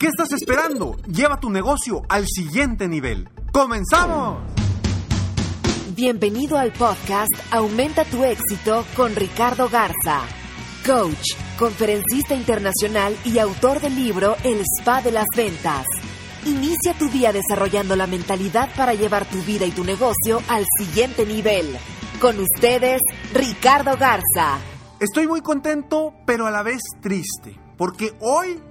¿Qué estás esperando? Lleva tu negocio al siguiente nivel. ¡Comenzamos! Bienvenido al podcast Aumenta tu éxito con Ricardo Garza, coach, conferencista internacional y autor del libro El Spa de las Ventas. Inicia tu día desarrollando la mentalidad para llevar tu vida y tu negocio al siguiente nivel. Con ustedes, Ricardo Garza. Estoy muy contento, pero a la vez triste, porque hoy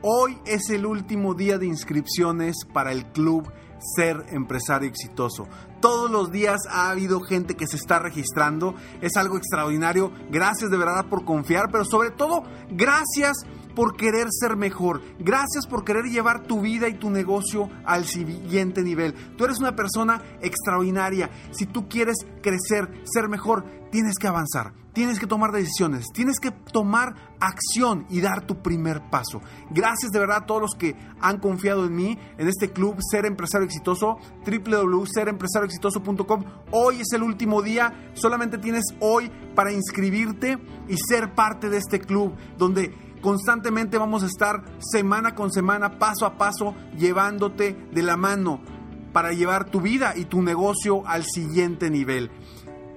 Hoy es el último día de inscripciones para el club Ser Empresario Exitoso. Todos los días ha habido gente que se está registrando. Es algo extraordinario. Gracias de verdad por confiar, pero sobre todo gracias por querer ser mejor. Gracias por querer llevar tu vida y tu negocio al siguiente nivel. Tú eres una persona extraordinaria. Si tú quieres crecer, ser mejor, tienes que avanzar tienes que tomar decisiones, tienes que tomar acción y dar tu primer paso. Gracias de verdad a todos los que han confiado en mí, en este club Ser Empresario Exitoso, www.serempresarioexitoso.com. Hoy es el último día, solamente tienes hoy para inscribirte y ser parte de este club donde constantemente vamos a estar semana con semana, paso a paso, llevándote de la mano para llevar tu vida y tu negocio al siguiente nivel.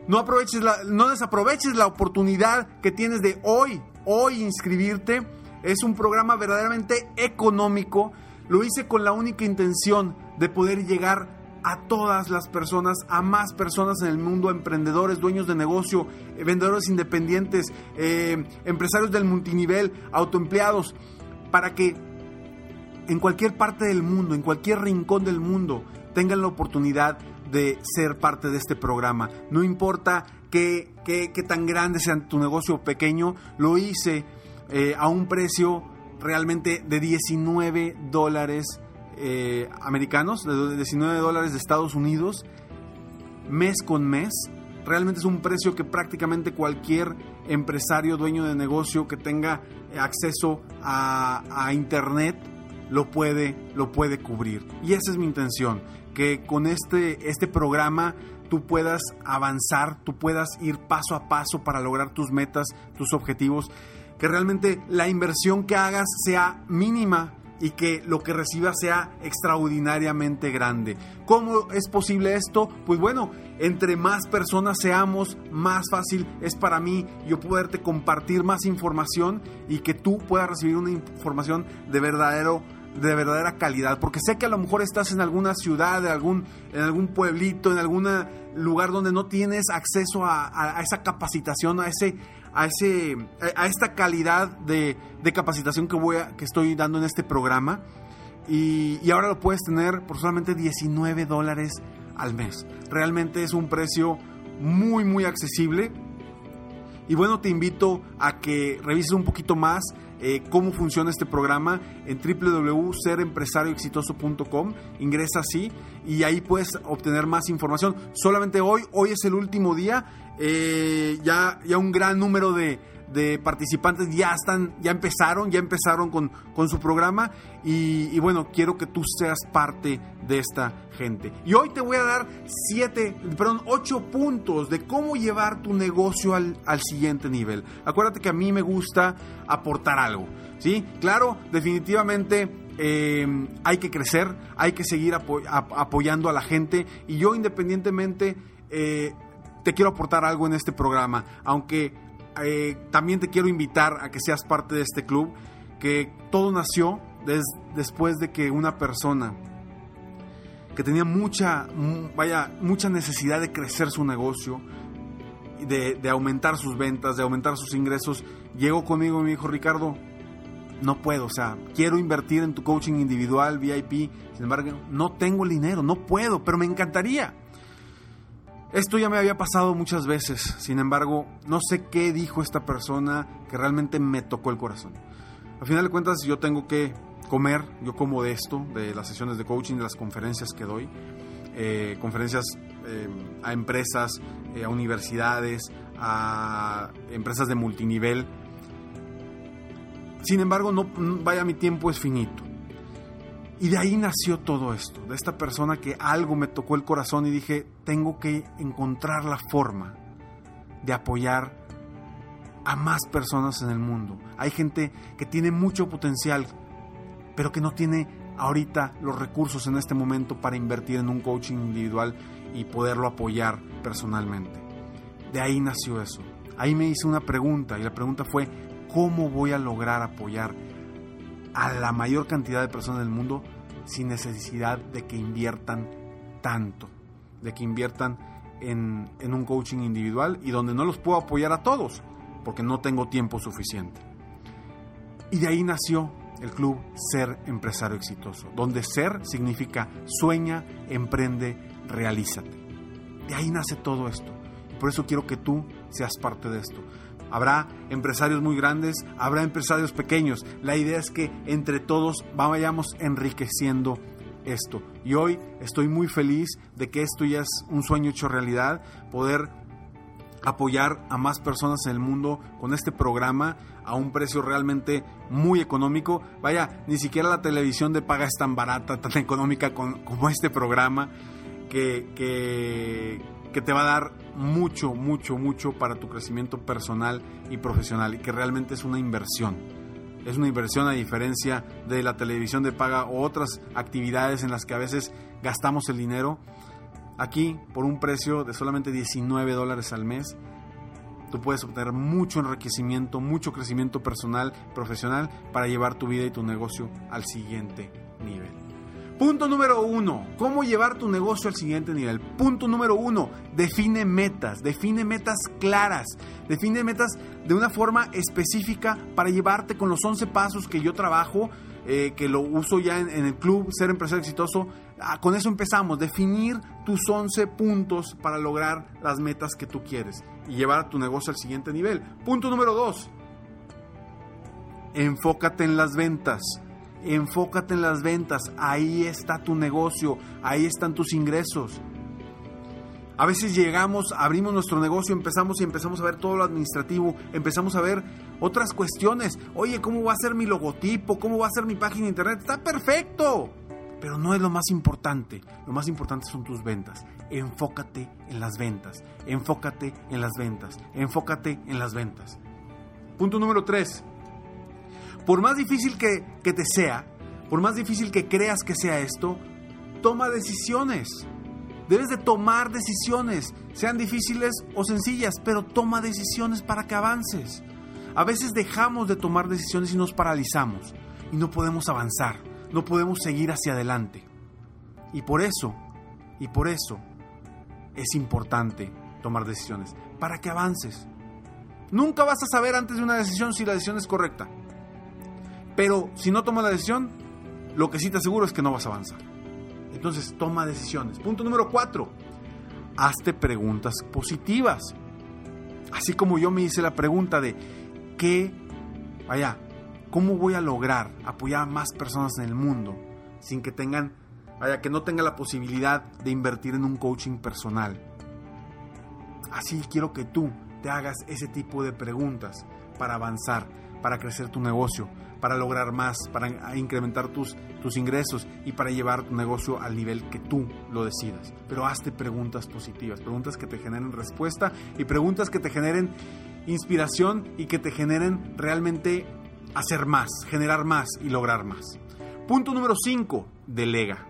No, aproveches la, no desaproveches la oportunidad que tienes de hoy, hoy inscribirte. Es un programa verdaderamente económico. Lo hice con la única intención de poder llegar a todas las personas, a más personas en el mundo, emprendedores, dueños de negocio, eh, vendedores independientes, eh, empresarios del multinivel, autoempleados, para que en cualquier parte del mundo, en cualquier rincón del mundo, tengan la oportunidad de ser parte de este programa. No importa qué, qué, tan grande sea tu negocio pequeño, lo hice eh, a un precio realmente de 19 dólares eh, americanos, de 19 dólares de Estados Unidos, mes con mes. Realmente es un precio que prácticamente cualquier empresario, dueño de negocio que tenga acceso a, a Internet lo puede, lo puede cubrir. Y esa es mi intención que con este, este programa tú puedas avanzar, tú puedas ir paso a paso para lograr tus metas, tus objetivos, que realmente la inversión que hagas sea mínima y que lo que recibas sea extraordinariamente grande. ¿Cómo es posible esto? Pues bueno, entre más personas seamos, más fácil es para mí yo poderte compartir más información y que tú puedas recibir una información de verdadero de verdadera calidad, porque sé que a lo mejor estás en alguna ciudad, en algún, en algún pueblito, en algún lugar donde no tienes acceso a, esa capacitación, a ese, a ese, a esta calidad de, capacitación que voy que estoy dando en este programa. Y, y ahora lo puedes tener por solamente 19 dólares al mes. Realmente es un precio muy, muy accesible. Y bueno, te invito a que revises un poquito más eh, cómo funciona este programa en www.serempresarioexitoso.com. Ingresa así y ahí puedes obtener más información. Solamente hoy, hoy es el último día. Eh, ya, ya un gran número de, de participantes ya están, ya empezaron, ya empezaron con, con su programa y, bueno, quiero que tú seas parte de esta gente. Y hoy te voy a dar siete, perdón, ocho puntos de cómo llevar tu negocio al, siguiente nivel. Acuérdate que a mí me gusta aportar algo, ¿sí? Claro, definitivamente eh, hay que crecer, hay que seguir apoyando a la gente y yo independientemente eh, te quiero aportar algo en este programa, aunque eh, también te quiero invitar a que seas parte de este club, que todo nació después de que una persona que tenía mucha, vaya, mucha necesidad de crecer su negocio, de, de aumentar sus ventas, de aumentar sus ingresos, llegó conmigo y me dijo, Ricardo, no puedo, o sea, quiero invertir en tu coaching individual, VIP, sin embargo, no tengo el dinero, no puedo, pero me encantaría. Esto ya me había pasado muchas veces, sin embargo, no sé qué dijo esta persona que realmente me tocó el corazón. Al final de cuentas, yo tengo que comer, yo como de esto, de las sesiones de coaching, de las conferencias que doy, eh, conferencias eh, a empresas, eh, a universidades, a empresas de multinivel. Sin embargo, no vaya mi tiempo es finito. Y de ahí nació todo esto, de esta persona que algo me tocó el corazón y dije, tengo que encontrar la forma de apoyar a más personas en el mundo. Hay gente que tiene mucho potencial, pero que no tiene ahorita los recursos en este momento para invertir en un coaching individual y poderlo apoyar personalmente. De ahí nació eso. Ahí me hice una pregunta y la pregunta fue, ¿cómo voy a lograr apoyar a la mayor cantidad de personas del mundo sin necesidad de que inviertan tanto, de que inviertan en, en, un coaching individual y donde no los puedo apoyar a todos, porque no tengo tiempo suficiente. Y de ahí nació el club Ser Empresario Exitoso, donde ser significa sueña, emprende, realízate. De ahí nace todo esto. por eso quiero que tú seas parte de esto. Habrá empresarios muy grandes, habrá empresarios pequeños. La idea es que entre todos vayamos enriqueciendo esto. Y hoy estoy muy feliz de que esto ya es un sueño hecho realidad, poder apoyar a más personas en el mundo con este programa a un precio realmente muy económico. Vaya, ni siquiera la televisión de paga es tan barata, tan económica como este programa que, que, que te va a dar mucho, mucho, mucho para tu crecimiento personal y profesional y que realmente es una inversión. Es una inversión a diferencia de la televisión de paga o otras actividades en las que a veces gastamos el dinero. Aquí, por un precio de solamente 19 dólares al mes, tú puedes obtener mucho enriquecimiento, mucho crecimiento personal, profesional para llevar tu vida y tu negocio al siguiente nivel. Punto número uno, ¿cómo llevar tu negocio al siguiente nivel? Punto número uno, define metas, define metas claras, define metas de una forma específica para llevarte con los 11 pasos que yo trabajo, eh, que lo uso ya en, el club Ser Empresario Exitoso. Ah, con eso empezamos, definir tus 11 puntos para lograr las metas que tú quieres y llevar tu negocio al siguiente nivel. Punto número dos, enfócate en las ventas Enfócate en las ventas, ahí está tu negocio, ahí están tus ingresos. A veces llegamos, abrimos nuestro negocio, empezamos y empezamos a ver todo lo administrativo, empezamos a ver otras cuestiones. Oye, ¿cómo va a ser mi logotipo? ¿Cómo va a ser mi página de internet? Está perfecto. Pero no es lo más importante. Lo más importante son tus ventas. Enfócate en las ventas. Enfócate en las ventas. Enfócate en las ventas. Punto número 3 por más difícil que, te sea, por más difícil que creas que sea esto, toma decisiones. Debes de tomar decisiones, sean difíciles o sencillas, pero toma decisiones para que avances. A veces dejamos de tomar decisiones y nos paralizamos y no podemos avanzar, no podemos seguir hacia adelante. Y por eso, y por eso es importante tomar decisiones, para que avances. Nunca vas a saber antes de una decisión si la decisión es correcta. Pero si no tomas la decisión, lo que sí te aseguro es que no vas a avanzar. Entonces, toma decisiones. Punto número cuatro. Hazte preguntas positivas. Así como yo me hice la pregunta de qué, vaya, ¿cómo voy a lograr apoyar a más personas en el mundo sin que tengan, vaya, que no tenga la posibilidad de invertir en un coaching personal? Así quiero que tú te hagas ese tipo de preguntas para avanzar, para crecer tu negocio, para lograr más, para incrementar tus, ingresos y para llevar tu negocio al nivel que tú lo decidas. Pero hazte preguntas positivas, preguntas que te generen respuesta y preguntas que te generen inspiración y que te generen realmente hacer más, generar más y lograr más. Punto número 5, delega.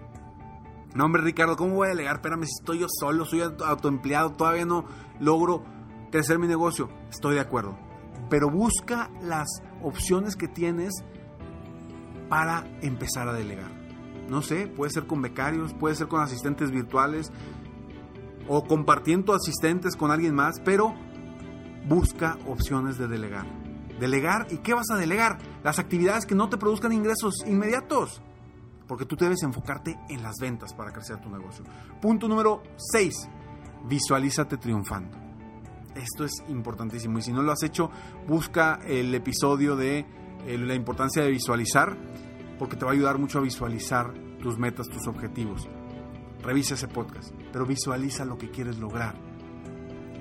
No, hombre, Ricardo, ¿cómo voy a delegar? Espérame, si estoy yo solo, soy autoempleado, todavía no logro crecer mi negocio. Estoy de acuerdo pero busca las opciones que tienes para empezar a delegar. No sé, puede ser con becarios, puede ser con asistentes virtuales o compartiendo asistentes con alguien más, pero busca opciones de delegar. Delegar, ¿y qué vas a delegar? Las actividades que no te produzcan ingresos inmediatos. Porque tú debes enfocarte en las ventas para crecer tu negocio. Punto número 6. Visualízate triunfando. Esto es importantísimo y si no lo has hecho, busca el episodio de eh, la importancia de visualizar porque te va a ayudar mucho a visualizar tus metas, tus objetivos. Revisa ese podcast, pero visualiza lo que quieres lograr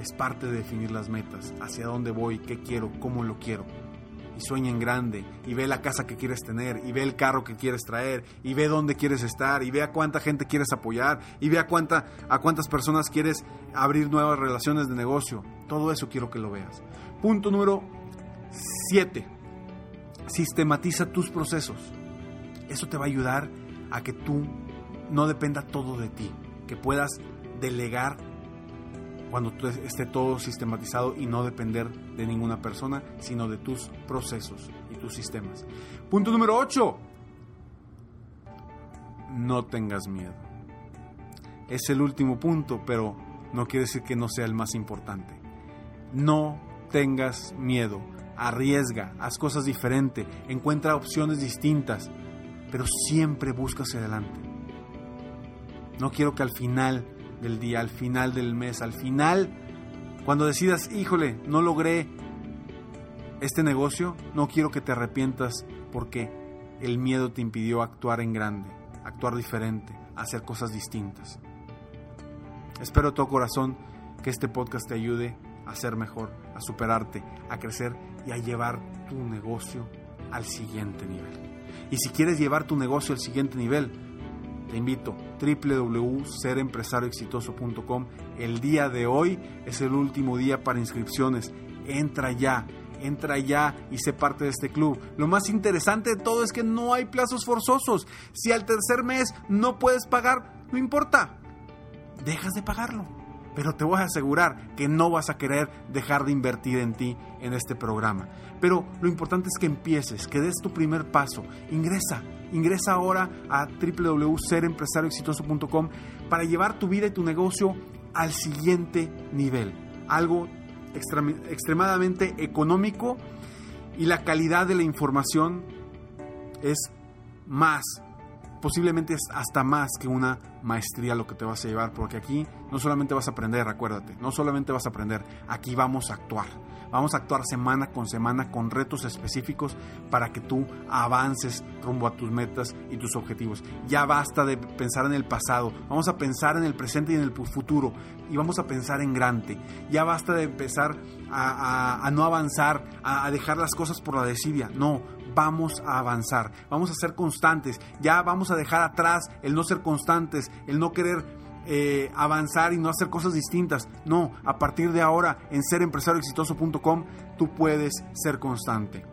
es parte de definir las metas, hacia dónde voy, qué quiero, cómo lo quiero. Sueña en grande, y ve la casa que quieres tener, y ve el carro que quieres traer, y ve dónde quieres estar, y ve a cuánta gente quieres apoyar, y ve a, cuánta, a cuántas personas quieres abrir nuevas relaciones de negocio. Todo eso quiero que lo veas. Punto número 7. Sistematiza tus procesos. Eso te va a ayudar a que tú no dependa todo de ti, que puedas delegar cuando esté todo sistematizado y no depender de ninguna persona, sino de tus procesos y tus sistemas. Punto número 8. No tengas miedo. Es el último punto, pero no quiere decir que no sea el más importante. No tengas miedo. Arriesga, haz cosas diferentes, encuentra opciones distintas, pero siempre busca hacia adelante. No quiero que al final del día, al final del mes, al final, cuando decidas, híjole, no logré este negocio, no quiero que te arrepientas porque el miedo te impidió actuar en grande, actuar diferente, hacer cosas distintas. Espero todo corazón que este podcast te ayude a ser mejor, a superarte, a crecer y a llevar tu negocio al siguiente nivel. Y si quieres llevar tu negocio al siguiente nivel, te invito www.serempresarioexitoso.com. El día de hoy es el último día para inscripciones. Entra ya, entra ya y sé parte de este club. Lo más interesante de todo es que no hay plazos forzosos. Si al tercer mes no puedes pagar, no importa. Dejas de pagarlo. Pero te voy a asegurar que no vas a querer dejar de invertir en ti en este programa. Pero lo importante es que empieces, que des tu primer paso. Ingresa, ingresa ahora a www.serempresarioexitoso.com para llevar tu vida y tu negocio al siguiente nivel. Algo extremadamente económico y la calidad de la información es más posiblemente es hasta más que una maestría lo que te vas a llevar, porque aquí no solamente vas a aprender, acuérdate, no solamente vas a aprender, aquí vamos a actuar. Vamos a actuar semana con semana con retos específicos para que tú avances rumbo a tus metas y tus objetivos. Ya basta de pensar en el pasado, vamos a pensar en el presente y en el futuro y vamos a pensar en grande. Ya basta de empezar a, no avanzar, a, dejar las cosas por la desidia. No, vamos a avanzar, vamos a ser constantes, ya vamos a dejar atrás el no ser constantes, el no querer eh, avanzar y no hacer cosas distintas. No, a partir de ahora en serempresarioexitoso.com tú puedes ser constante.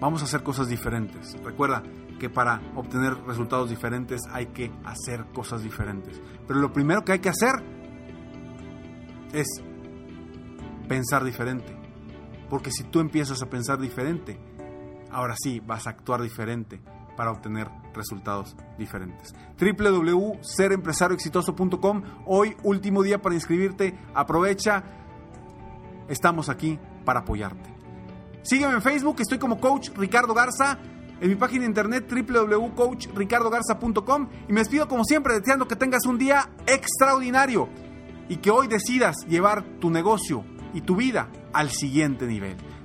Vamos a hacer cosas diferentes. Recuerda que para obtener resultados diferentes hay que hacer cosas diferentes. Pero lo primero que hay que hacer es pensar diferente. Porque si tú empiezas a pensar diferente, ahora sí vas a actuar diferente para obtener resultados diferentes. www.serempresarioexitoso.com Hoy último día para inscribirte. Aprovecha. Estamos aquí para apoyarte. Sígueme en Facebook, estoy como Coach Ricardo Garza. En mi página de internet www.coachricardogarza.com y me despido como siempre deseando que tengas un día extraordinario y que hoy decidas llevar tu negocio y tu vida al siguiente nivel.